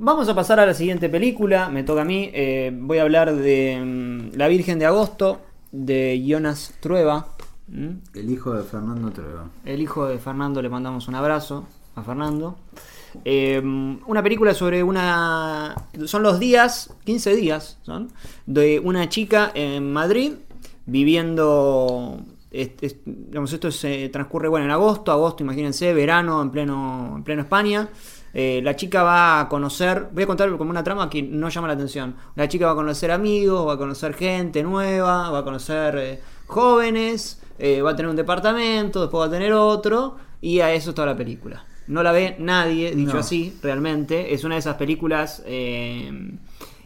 Vamos a pasar a la siguiente película, me toca a mí. eh, voy a hablar de mm, La Virgen de Agosto, de Jonas Trueba. ¿Mm? El hijo de Fernando Trueba. El hijo de Fernando, le mandamos un abrazo a Fernando. Eh, una película sobre una... Son los días, 15 días, son, de una chica en Madrid viviendo... est- est- digamos, esto se transcurre bueno en agosto, agosto, imagínense, verano en pleno, en pleno España. Eh, la chica va a conocer, voy a contar como una trama que no llama la atención. La chica va a conocer amigos, va a conocer gente nueva, va a conocer eh, jóvenes, eh, va a tener un departamento, después va a tener otro, y a eso es toda la película. No la ve nadie, dicho No. así, realmente. Es una de esas películas eh,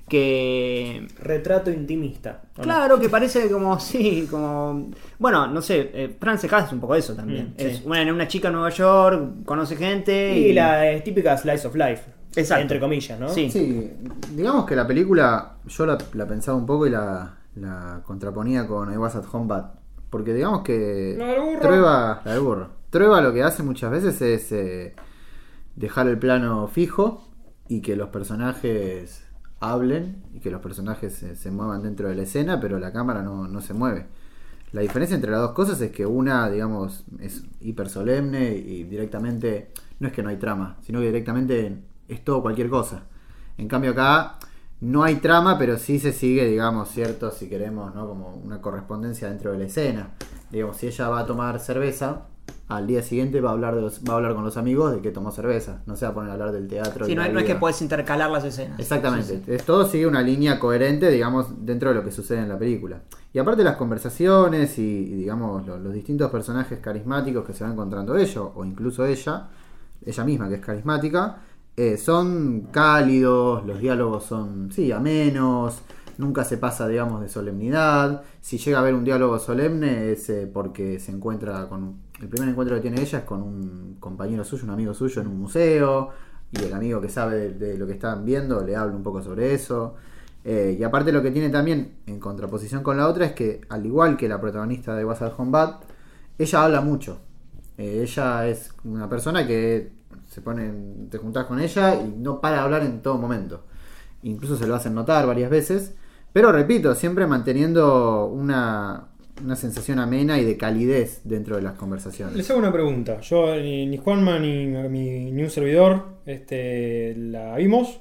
que Retrato intimista. Claro, que parece como, sí, como... Bueno, no sé, eh, Frances Ha es un poco eso también. Mm, sí. es una, una chica en Nueva York, conoce gente Y la eh, típica slice of life. Exacto. Entre comillas, ¿no? Sí. Sí, digamos que la película yo la, la pensaba un poco y la, la contraponía con I Was at Home Bad. Porque digamos que La del burro. Trueba, la del burro. Trueba lo que hace muchas veces es eh, dejar el plano fijo y que los personajes hablen y que los personajes se, muevan dentro de la escena, pero la cámara no, no se mueve. La diferencia entre las dos cosas es que una, digamos, es hiper solemne y directamente no es que no hay trama, sino que directamente es todo cualquier cosa. En cambio acá no hay trama, pero sí se sigue, digamos, cierto, si queremos, ¿no? Como una correspondencia dentro de la escena. Digamos, si ella va a tomar cerveza, al día siguiente va a hablar de los- va a hablar con los amigos de que tomó cerveza. No se va a poner a hablar del teatro. Sí, y no, es que puedes intercalar las escenas. Exactamente. Es- todo sigue una línea coherente, digamos, dentro de lo que sucede en la película. Y aparte las conversaciones y, y, digamos, lo- los, distintos personajes carismáticos que se va encontrando ella, o incluso ella, ella misma que es carismática, eh, son cálidos, los diálogos son, sí, amenos, nunca se pasa, digamos, de solemnidad. Si llega a haber un diálogo solemne es eh, porque se encuentra con... El primer encuentro que tiene ella es con un compañero suyo, un amigo suyo en un museo, y el amigo que sabe de, lo que están viendo le habla un poco sobre eso. Eh, y aparte lo que tiene también en contraposición con la otra es que, al igual que la protagonista de Was at Home Bad, ella habla mucho. Eh, ella es una persona que se pone, te juntás con ella y no para de hablar en todo momento. Incluso se lo hacen notar varias veces. Pero repito, siempre manteniendo una, una sensación amena y de calidez dentro de las conversaciones. Les hago una pregunta. Yo, ni, Juanma ni, ni un servidor este, la vimos.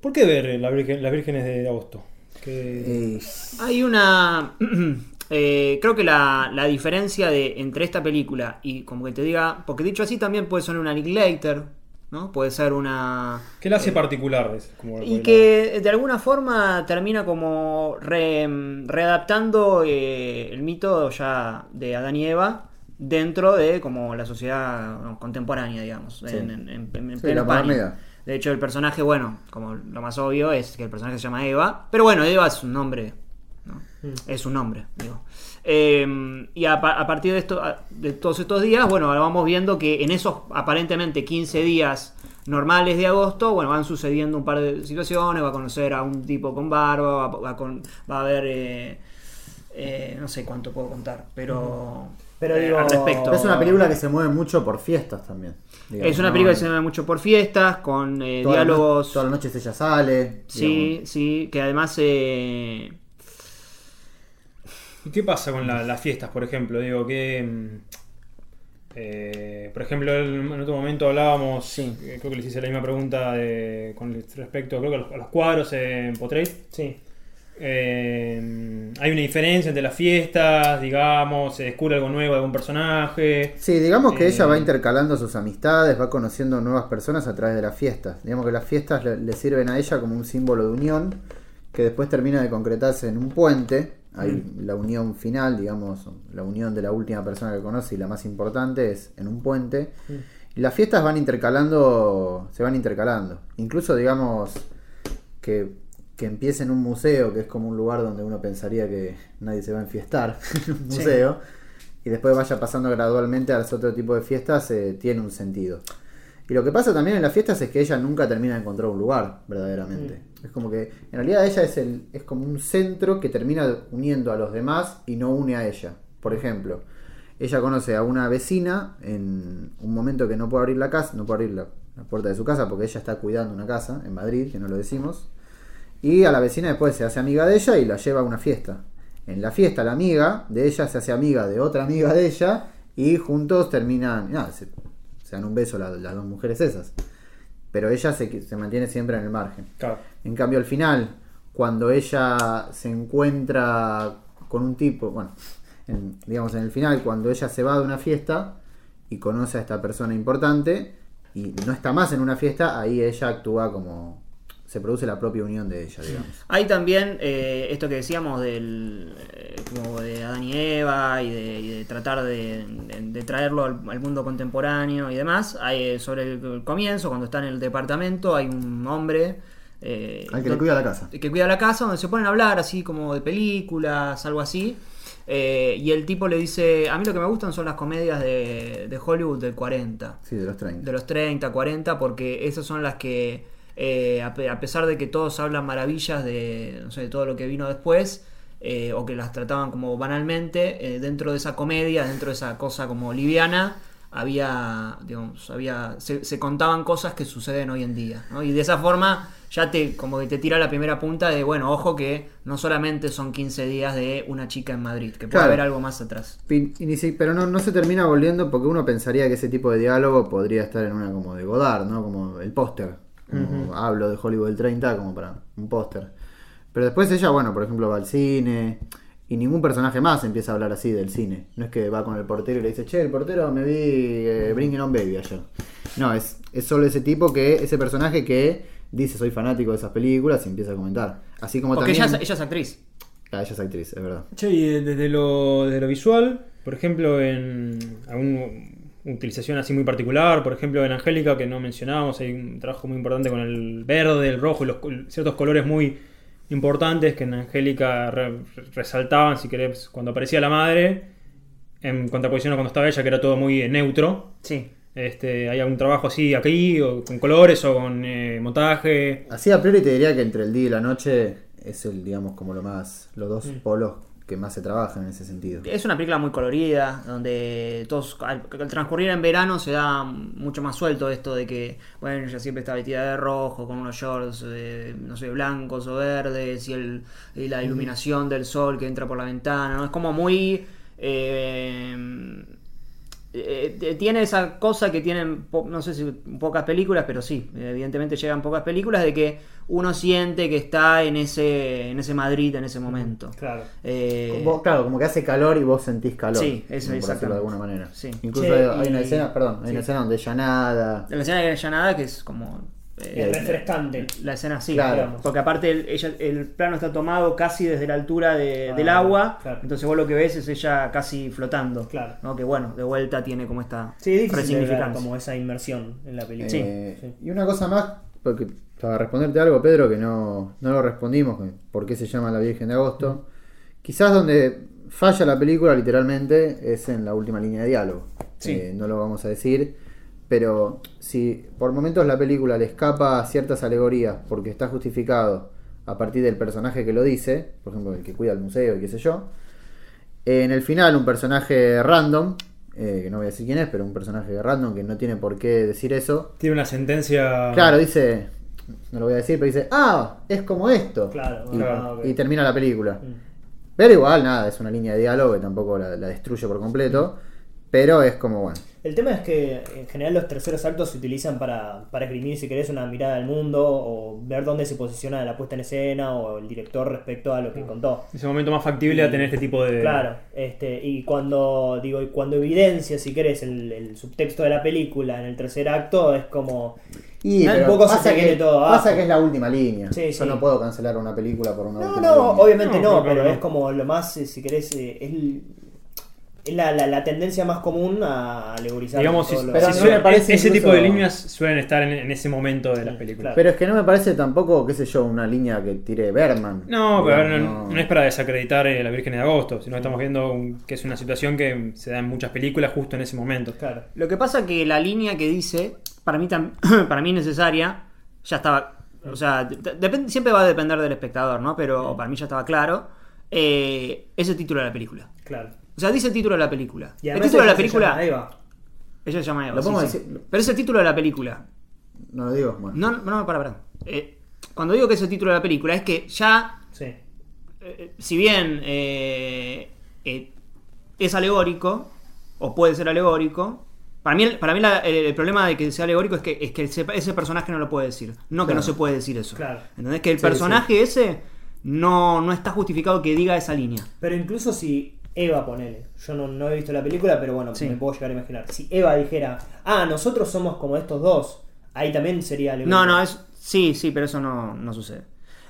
¿Por qué ver la Virgen- las vírgenes de agosto? Que- Eh, Hay una... eh, creo que la, la diferencia de entre esta película y como que te diga... Porque dicho así también puede ser una Linklater, ¿no? Puede ser una... ¿Qué la hace particular? Es como- Y que de alguna forma termina como re- readaptando eh, el mito ya de Adán y Eva dentro de como la sociedad contemporánea, digamos, Sí. en, en, en- en Sí, plena la España. modernidad. De hecho, el personaje, bueno, como lo más obvio es que el personaje se llama Eva, pero bueno, Eva es un nombre, ¿no? Mm. Es un nombre, digo. Eh, y a, pa- a partir de, esto, a- de todos estos días, bueno, ahora vamos viendo que en esos aparentemente 15 días normales de agosto, bueno, van sucediendo un par de situaciones, va a conocer a un tipo con barba, va, va a con- va a haber, eh, eh, no sé cuánto puedo contar, pero, Pero digo, al respecto. es una película que se mueve mucho por fiestas también. digamos, Es una ¿no? película que se mueve mucho por fiestas, con eh, no- diálogos... Todas las noches ella sale. Sí, digamos. sí, que además... eh, ¿Y qué pasa con la- las fiestas, por ejemplo? Digo, que. mm, eh, por ejemplo, en otro momento hablábamos, Sí. eh, creo que les hice la misma pregunta de- con respecto creo que a, los, a los cuadros en Portrait. sí. Eh, hay una diferencia entre las fiestas, digamos, se descubre algo nuevo de algún personaje. Sí, digamos que Eh, ella va intercalando sus amistades, va conociendo nuevas personas a través de las fiestas. Digamos que las fiestas le, le sirven a ella como un símbolo de unión que después termina de concretarse en un puente. Hay Mm. la unión final, digamos, la unión de la última persona que conoce y la más importante es en un puente. Mm. Y las fiestas van intercalando, se van intercalando. Incluso, digamos, que, que empiece en un museo, que es como un lugar donde uno pensaría que nadie se va a enfiestar, en un Sí. museo, y después vaya pasando gradualmente a los otro tipo de fiestas, eh, tiene un sentido. Y lo que pasa también en las fiestas es que ella nunca termina de encontrar un lugar, verdaderamente. Es como que, en realidad, ella es, el, es como un centro que termina uniendo a los demás y no une a ella. Por ejemplo, ella conoce a una vecina en un momento que no puede abrir la casa, no puede abrir la la puerta de su casa porque ella está cuidando una casa en Madrid, que no lo decimos. Y a la vecina después se hace amiga de ella y la lleva a una fiesta. En la fiesta la amiga de ella se hace amiga de otra amiga de ella y juntos terminan, nada, se, dan un beso la- las dos mujeres esas. Pero ella se, se mantiene siempre en el margen. Claro. En cambio, al final, cuando ella se encuentra con un tipo, bueno, en- digamos en el final, cuando ella se va de una fiesta y conoce a esta persona importante y no está más en una fiesta, ahí ella actúa como se produce la propia unión de ella, digamos. Hay también eh, esto que decíamos del eh, como de Adán y Eva y de, y de tratar de, de- de traerlo al, al mundo contemporáneo y demás. Hay, eh, sobre el, el comienzo, cuando está en el departamento, hay un hombre eh, Al que le cuida la casa. que cuida la casa, donde se ponen a hablar así como de películas, algo así. Eh, y el tipo le dice, a mí lo que me gustan son las comedias de, de Hollywood del 40 Sí, de los 30. de los 30, 40, porque esas son las que, eh, a, pe- a pesar de que todos hablan maravillas de, no sé, de todo lo que vino después, eh, o que las trataban como banalmente, eh, dentro de esa comedia, dentro de esa cosa como liviana, había, digamos, había, se, se contaban cosas que suceden hoy en día, ¿no? Y de esa forma ya te, como que te tira la primera punta de, bueno, ojo que no solamente son 15 días de una chica en Madrid, que puede Claro. haber algo más atrás. Pero no, no se termina volviendo porque uno pensaría que ese tipo de diálogo podría estar en una como de Godard, ¿no? Como el póster. Como Hablo de Hollywood del 30 como para un póster. Pero después ella, bueno, por ejemplo, va al cine y ningún personaje más empieza a hablar así del cine. No es que va con el portero y le dice, che, el portero me vi eh, Bringing on Baby ayer. No, es, es solo ese tipo que, ese personaje que dice soy fanático de esas películas y empieza a comentar. Así como Porque también... ella, es- ella es actriz. Ah, ella es actriz, es verdad. Che, y desde lo, desde lo visual, por ejemplo, en utilización así muy particular, por ejemplo, en Angélica, que no mencionábamos, hay un trabajo muy importante con el verde, el rojo y los, ciertos colores muy importantes que en Angélica re- resaltaban, si querés, cuando aparecía la madre, en contraposición a cuando estaba ella, que era todo muy eh, neutro. Sí. Este, hay algún trabajo así aquí, o con colores o con eh, montaje. Así a priori te diría que entre el día y la noche es el, digamos, como lo más, los dos Mm. polos que más se trabajan en ese sentido. Es una película muy colorida, donde todos, al, al transcurrir en verano se da mucho más suelto esto de que, bueno, ella siempre está vestida de rojo, con unos shorts, eh, no sé, blancos o verdes, y, el, y la iluminación del sol que entra por la ventana, ¿no? Es como muy... eh, eh, tiene esa cosa que tienen, po- no sé si pocas películas, pero sí, evidentemente llegan pocas películas de que uno siente que está en ese, en ese Madrid en ese momento. Claro. Eh, Vos, claro, como que hace calor y vos sentís calor. Sí, eso, por decirlo exactamente. de alguna manera. Sí. Incluso Che, hay, hay una escena, perdón, hay sí. una escena donde ella nada. La escena de Llanada que es como... eh, Es refrescante. La escena sí, Claro. digamos. porque aparte el, ella- el plano está tomado casi desde la altura de- Ah, del agua, claro. entonces vos lo que ves es ella casi flotando. Claro. ¿no? Que bueno, de vuelta tiene como esta Sí, es resignificancia. como esa inmersión en la película. Eh, Sí. Y una cosa más, porque para responderte algo, Pedro, que no, no lo respondimos, por qué se llama La Virgen de Agosto. Quizás donde falla la película literalmente es en la última línea de diálogo. Sí. Eh, no lo vamos a decir, pero si por momentos la película le escapa a ciertas alegorías porque está justificado a partir del personaje que lo dice, por ejemplo, el que cuida el museo y qué sé yo, en el final un personaje random, eh, que no voy a decir quién es, pero un personaje random que no tiene por qué decir eso, Tiene una sentencia. Claro, dice, no lo voy a decir, pero dice, ah, es como esto. Claro, y, ah, ok. y termina la película. Mm. Pero igual, nada, es una línea de diálogo que tampoco la, la destruye por completo. Pero es como, bueno, El tema es que en general los terceros actos se utilizan para, para esgrimir, si querés, una mirada al mundo o ver dónde se posiciona la puesta en escena o el director respecto a lo que contó. Ese momento más factible a tener este tipo de. Claro, este, y cuando digo, y cuando evidencia, si querés, el, el subtexto de la película en el tercer acto, es como y un poco se pasa, te que, todo pasa que es la última línea. Sí, Yo sí. no puedo cancelar una película por una No, última no, línea. obviamente No, no, pero pero no. es como lo más, si querés, eh, es, el- es la, la, la tendencia más común a alegorizar. Digamos, si, lo- pero si suele- me parece ese incluso- tipo de líneas suelen estar en, en ese momento de las películas. claro. Pero es que no me parece tampoco, qué sé yo, una línea que tire Berman. No, pero a ver, Digamos, no, no es para desacreditar eh, la Virgen de Agosto, sino que estamos viendo un- que es una situación que se da en muchas películas justo en ese momento. Claro. Lo que pasa que la línea que dice, para mí, tam- para mí necesaria, ya estaba. O sea, de- depende- siempre va a depender del espectador, ¿no? Pero para mí ya estaba claro. eh, es el título de la película. Claro. O sea, dice el título de la película. Y el título de la película. llama Eva. Ella se llama Eva. Lo sí, podemos sí. decir- Pero es el título de la película. No lo digo. Bueno. No, no, no, para, para. Eh, cuando digo que es el título de la película, es que ya, Sí. eh, si bien eh, eh, es alegórico, o puede ser alegórico, para mí, el- para mí la- el, el problema de que sea alegórico es que, es que ese, ese personaje no lo puede decir. No que no se puede decir eso. Claro. ¿Entendés? Que el Sí, personaje ese no, no está justificado que diga esa línea. Pero incluso si Eva, ponele, yo no, no he visto la película, pero bueno, Sí. me puedo llegar a imaginar. Si Eva dijera, ah, nosotros somos como estos dos, ahí también sería alegórico. No, no, es. Sí, sí, pero eso no, no sucede.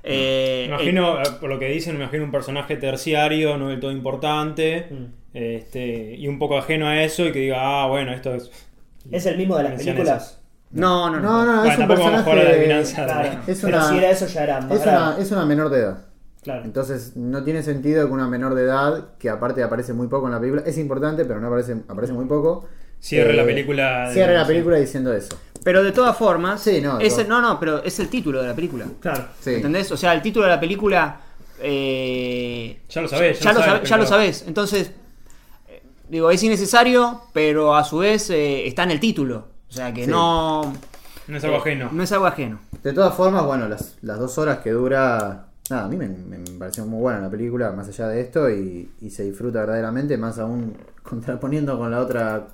Eh, Me imagino, eh, por lo que dicen, me imagino un personaje terciario, no del todo importante, Mm. este, y un poco ajeno a eso, y que diga, ah, bueno, esto es. ¿Es el mismo de las películas? esas. no, no, no. No, no, Bueno, es un tampoco vamos a jugar a la personaje. adivinanza. Claro. Es pero si era eso ya era una, es una menor de edad. Claro. Entonces no tiene sentido que una menor de edad, que aparte aparece muy poco en la película, es importante, pero no aparece, aparece muy poco. Cierre eh, la película. de- Cierre la película diciendo eso. Pero de todas formas. Sí, no, es no, no, pero es el título de la película. Claro. Sí. ¿Entendés? O sea, el título de la película. eh, Ya lo sabés, Ya, ya lo sabe- ya lo sabés. Entonces, eh, digo, es innecesario, pero a su vez eh, está en el título. O sea que Sí. no. No es algo ajeno. No es algo ajeno. De todas formas, bueno, las, las dos horas que dura. Nada, a mí me, me pareció muy buena la película, más allá de esto, y, se disfruta verdaderamente, más aún contraponiendo con la otra,